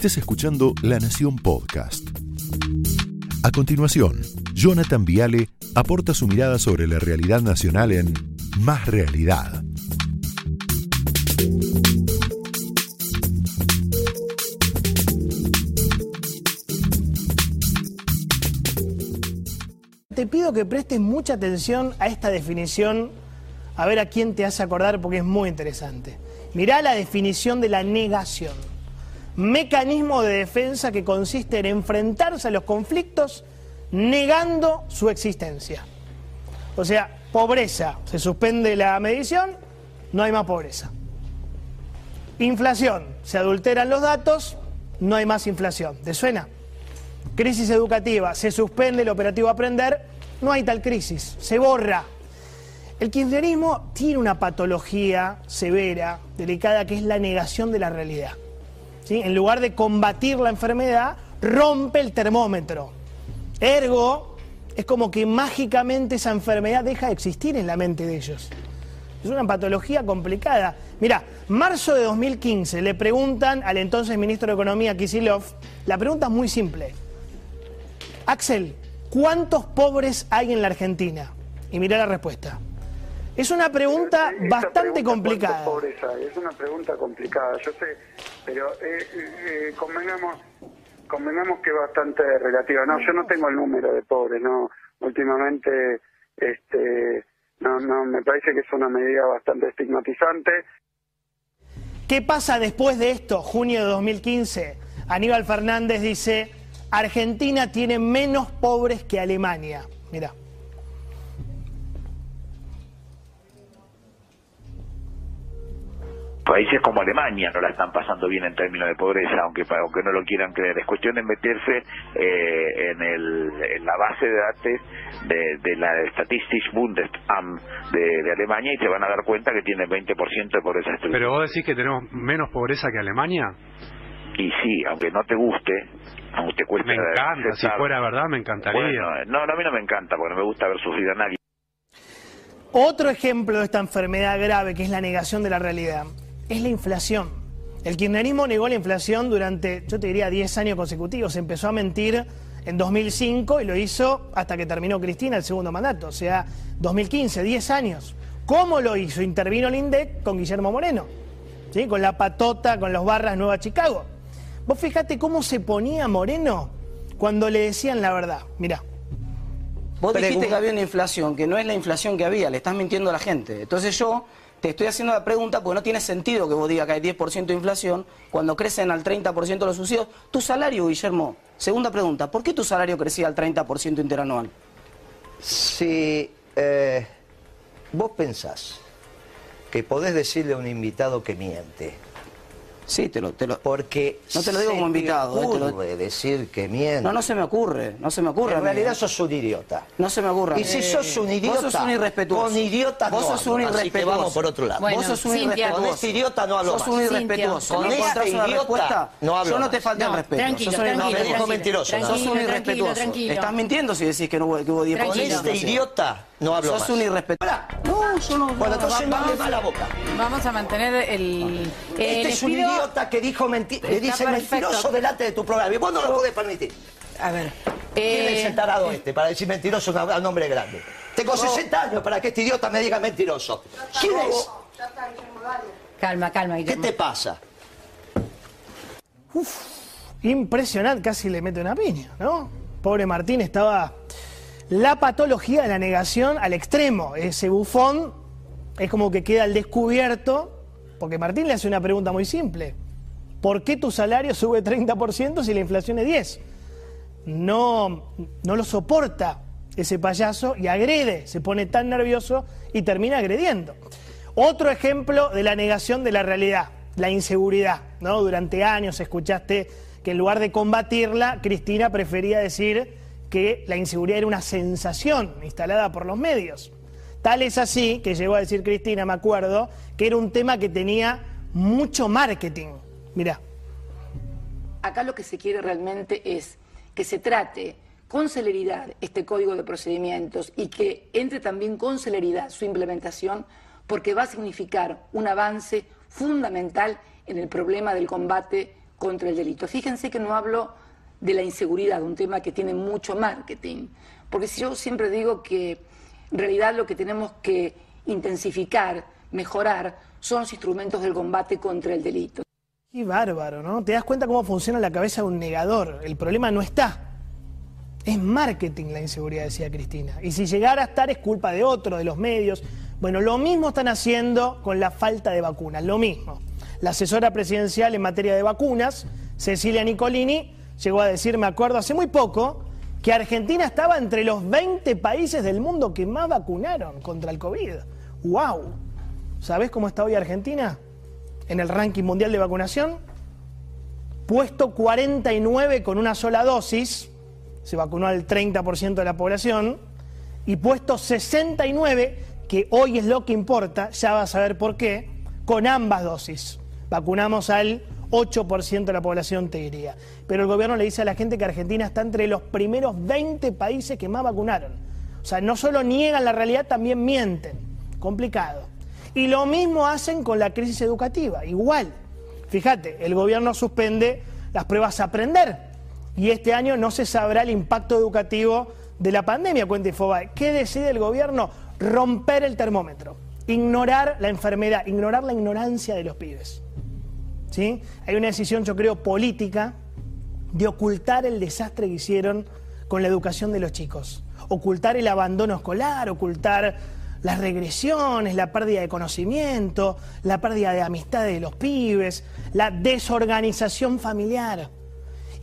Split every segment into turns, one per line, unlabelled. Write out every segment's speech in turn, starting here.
estés escuchando La Nación Podcast. A continuación, Jonathan Viale aporta su mirada sobre la realidad nacional en Más Realidad.
Te pido que prestes mucha atención a esta definición, a ver a quién te hace acordar porque es muy interesante. Mirá la definición de la negación. Mecanismo de defensa que consiste en enfrentarse a los conflictos negando su existencia. O sea, pobreza, se suspende la medición, no hay más pobreza. Inflación, se adulteran los datos, no hay más inflación. ¿Te suena? Crisis educativa, se suspende el operativo Aprender, no hay tal crisis, se borra. El kirchnerismo tiene una patología severa, delicada, que es la negación de la realidad. ¿Sí? En lugar de combatir la enfermedad, rompe el termómetro. Ergo, es como que mágicamente esa enfermedad deja de existir en la mente de ellos. Es una patología complicada. Mira, marzo de 2015 le preguntan al entonces ministro de Economía, Kisilov, la pregunta es muy simple. Axel, ¿cuántos pobres hay en la Argentina? Y mira la respuesta. Es una pregunta
Esa
bastante
pregunta,
complicada.
¿cuántos pobres hay? Es una pregunta complicada, yo sé, pero eh, eh, convengamos, convengamos que bastante relativa. No, yo no tengo el número de pobres, no. Últimamente, este, no, no, me parece que es una medida bastante estigmatizante.
¿Qué pasa después de esto? Junio de 2015. Aníbal Fernández dice, Argentina tiene menos pobres que Alemania. Mira.
Países como Alemania no la están pasando bien en términos de pobreza, aunque aunque no lo quieran creer. Es cuestión de meterse eh, en, el, en la base de datos de, de la Statistics Bundesamt de, de Alemania y se van a dar cuenta que tiene 20% de pobreza estructural.
Pero vos decís que tenemos menos pobreza que Alemania.
Y sí, aunque no te guste, aunque te cueste
Me encanta, si fuera verdad me encantaría.
Bueno, no, no, a mí no me encanta porque no me gusta ver sufrir a nadie.
Otro ejemplo de esta enfermedad grave que es la negación de la realidad es la inflación. El kirchnerismo negó la inflación durante, yo te diría, 10 años consecutivos. Empezó a mentir en 2005 y lo hizo hasta que terminó Cristina el segundo mandato, o sea, 2015, 10 años. ¿Cómo lo hizo? Intervino el INDEC con Guillermo Moreno, ¿sí? con la patota, con los barras Nueva Chicago. Vos fíjate cómo se ponía Moreno cuando le decían la verdad. Mirá.
Vos dijiste que había una inflación, que no es la inflación que había, le estás mintiendo a la gente. Entonces yo te estoy haciendo la pregunta porque no tiene sentido que vos digas que hay 10% de inflación cuando crecen al 30% los subsidios. Tu salario, Guillermo, segunda pregunta, ¿por qué tu salario crecía al 30% interanual?
Si eh, vos pensás que podés decirle a un invitado que miente,
Sí, te lo... Te lo...
porque
No te lo digo como invitado, eh, te lo-
ocurre decir que miente.
No, no se me ocurre, no se me ocurre.
en realidad sos un idiota.
No se me ocurre.
Y si sos un idiota,
Vos sos un irrespetuoso.
con idiotas
Vos
no
sos un
hablo, así que
irrespetuoso.
vamos por otro lado.
Bueno,
Vos sos un
Cintia.
irrespetuoso.
Con este idiota no hablo
Sos un irrespetuoso.
Con
¿Me
este idiota
respuesta?
no hablo
Yo no te falté
No,
el respeto.
tranquilo,
Sos
tranquilo,
me dijo mentiroso.
Sos un irrespetuoso. Estás mintiendo si decís que, no, hubo- que hubo 10%
Con este idiota no hablo
Sos
más.
un irrespetuoso. No, yo no.
Bueno, entonces no más la boca.
Vamos a mantener el.
Este es un
pido-
idiota que dijo menti- le dice mentiroso delante de tu programa. Y vos no lo podés permitir.
A ver.
¿Quién
eh,
es el tarado este para decir mentiroso a un hombre grande? Tengo 60 años para que este idiota me diga mentiroso. ¿Quién es?
calma, calma,
¿Qué
Guillermo.
te pasa?
Impresionante, casi le mete una piña, ¿no? Pobre Martín estaba la patología de la negación al extremo. Ese bufón es como que queda al descubierto, porque Martín le hace una pregunta muy simple. ¿Por qué tu salario sube 30% si la inflación es 10? No, no lo soporta ese payaso y agrede, se pone tan nervioso y termina agrediendo. Otro ejemplo de la negación de la realidad, la inseguridad. ¿no? Durante años escuchaste que en lugar de combatirla, Cristina prefería decir que la inseguridad era una sensación instalada por los medios. Tal es así que llegó a decir Cristina, me acuerdo, que era un tema que tenía mucho marketing. Mirá.
Acá lo que se quiere realmente es que se trate con celeridad este código de procedimientos y que entre también con celeridad su implementación porque va a significar un avance fundamental en el problema del combate contra el delito. Fíjense que no hablo de la inseguridad, un tema que tiene mucho marketing, porque yo siempre digo que en realidad lo que tenemos que intensificar, mejorar, son los instrumentos del combate contra el delito.
Qué bárbaro, ¿no? Te das cuenta cómo funciona la cabeza de un negador. El problema no está. Es marketing la inseguridad, decía Cristina. Y si llegara a estar es culpa de otro, de los medios. Bueno, lo mismo están haciendo con la falta de vacunas, lo mismo. La asesora presidencial en materia de vacunas, Cecilia Nicolini, llegó a decir, me acuerdo hace muy poco, que Argentina estaba entre los 20 países del mundo que más vacunaron contra el COVID. ¡Wow! ¿Sabés cómo está hoy Argentina? En el ranking mundial de vacunación. Puesto 49 con una sola dosis, se vacunó al 30% de la población, y puesto 69, que hoy es lo que importa, ya vas a ver por qué, con ambas dosis. Vacunamos al 8% de la población, te diría. Pero el gobierno le dice a la gente que Argentina está entre los primeros 20 países que más vacunaron. O sea, no solo niegan la realidad, también mienten. Complicado. Y lo mismo hacen con la crisis educativa, igual. Fíjate, el gobierno suspende las pruebas a aprender y este año no se sabrá el impacto educativo de la pandemia, cuenta Infobae. ¿Qué decide el gobierno? Romper el termómetro, ignorar la enfermedad, ignorar la ignorancia de los pibes. ¿Sí? Hay una decisión, yo creo, política de ocultar el desastre que hicieron con la educación de los chicos. Ocultar el abandono escolar, ocultar las regresiones, la pérdida de conocimiento, la pérdida de amistad de los pibes, la desorganización familiar.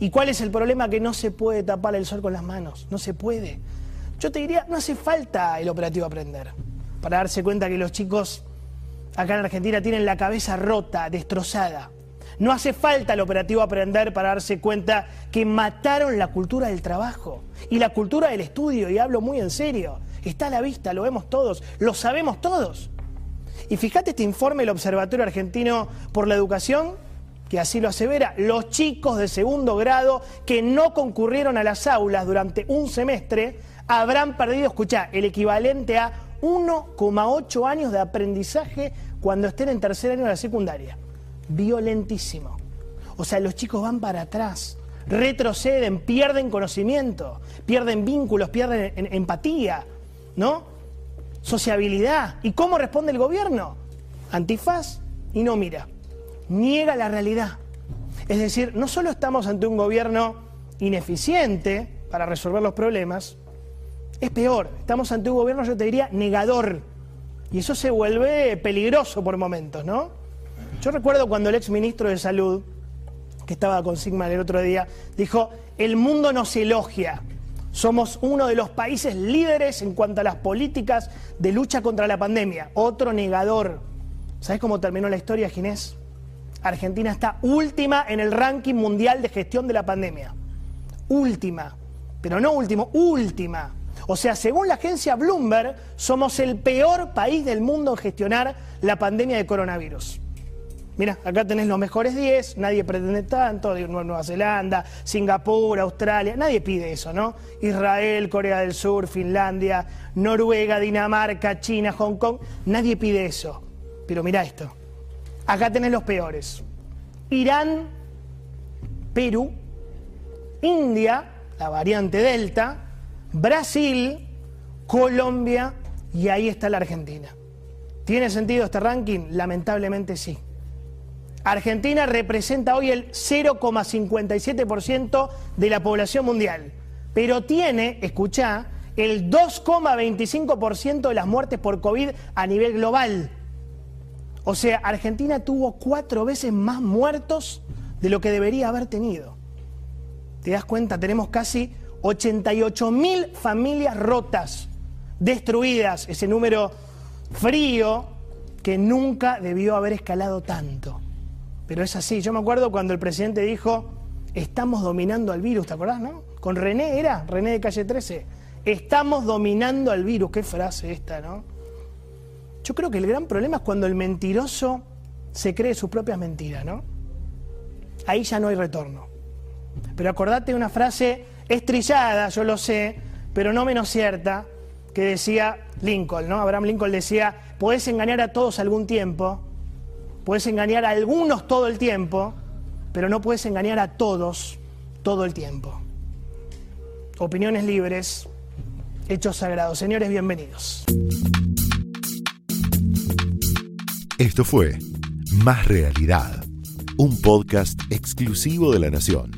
¿Y cuál es el problema? Que no se puede tapar el sol con las manos, no se puede. Yo te diría, no hace falta el operativo aprender para darse cuenta que los chicos acá en Argentina tienen la cabeza rota, destrozada. No hace falta el operativo aprender para darse cuenta que mataron la cultura del trabajo y la cultura del estudio, y hablo muy en serio. Está a la vista, lo vemos todos, lo sabemos todos. Y fíjate este informe del Observatorio Argentino por la Educación, que así lo asevera, los chicos de segundo grado que no concurrieron a las aulas durante un semestre habrán perdido, escuchá, el equivalente a 1,8 años de aprendizaje cuando estén en tercer año de la secundaria violentísimo. O sea, los chicos van para atrás, retroceden, pierden conocimiento, pierden vínculos, pierden empatía, ¿no? Sociabilidad. ¿Y cómo responde el gobierno? Antifaz y no mira. Niega la realidad. Es decir, no solo estamos ante un gobierno ineficiente para resolver los problemas, es peor, estamos ante un gobierno, yo te diría, negador. Y eso se vuelve peligroso por momentos, ¿no? Yo recuerdo cuando el ex ministro de Salud, que estaba con Sigma el otro día, dijo, el mundo nos elogia. Somos uno de los países líderes en cuanto a las políticas de lucha contra la pandemia. Otro negador. ¿Sabes cómo terminó la historia, Ginés? Argentina está última en el ranking mundial de gestión de la pandemia. Última. Pero no último, última. O sea, según la agencia Bloomberg, somos el peor país del mundo en gestionar la pandemia de coronavirus. Mira, acá tenés los mejores 10, nadie pretende tanto, Nueva Zelanda, Singapur, Australia, nadie pide eso, ¿no? Israel, Corea del Sur, Finlandia, Noruega, Dinamarca, China, Hong Kong, nadie pide eso. Pero mira esto, acá tenés los peores. Irán, Perú, India, la variante Delta, Brasil, Colombia y ahí está la Argentina. ¿Tiene sentido este ranking? Lamentablemente sí. Argentina representa hoy el 0,57% de la población mundial, pero tiene, escuchá, el 2,25% de las muertes por COVID a nivel global. O sea, Argentina tuvo cuatro veces más muertos de lo que debería haber tenido. ¿Te das cuenta? Tenemos casi 88 mil familias rotas, destruidas, ese número frío que nunca debió haber escalado tanto. Pero es así. Yo me acuerdo cuando el presidente dijo, estamos dominando al virus, ¿te acordás, no? Con René era, René de calle 13. Estamos dominando al virus. Qué frase esta, ¿no? Yo creo que el gran problema es cuando el mentiroso se cree sus propias mentiras, ¿no? Ahí ya no hay retorno. Pero acordate de una frase estrillada, yo lo sé, pero no menos cierta, que decía Lincoln, ¿no? Abraham Lincoln decía, podés engañar a todos algún tiempo, Puedes engañar a algunos todo el tiempo, pero no puedes engañar a todos todo el tiempo. Opiniones libres, hechos sagrados. Señores, bienvenidos.
Esto fue Más Realidad, un podcast exclusivo de La Nación.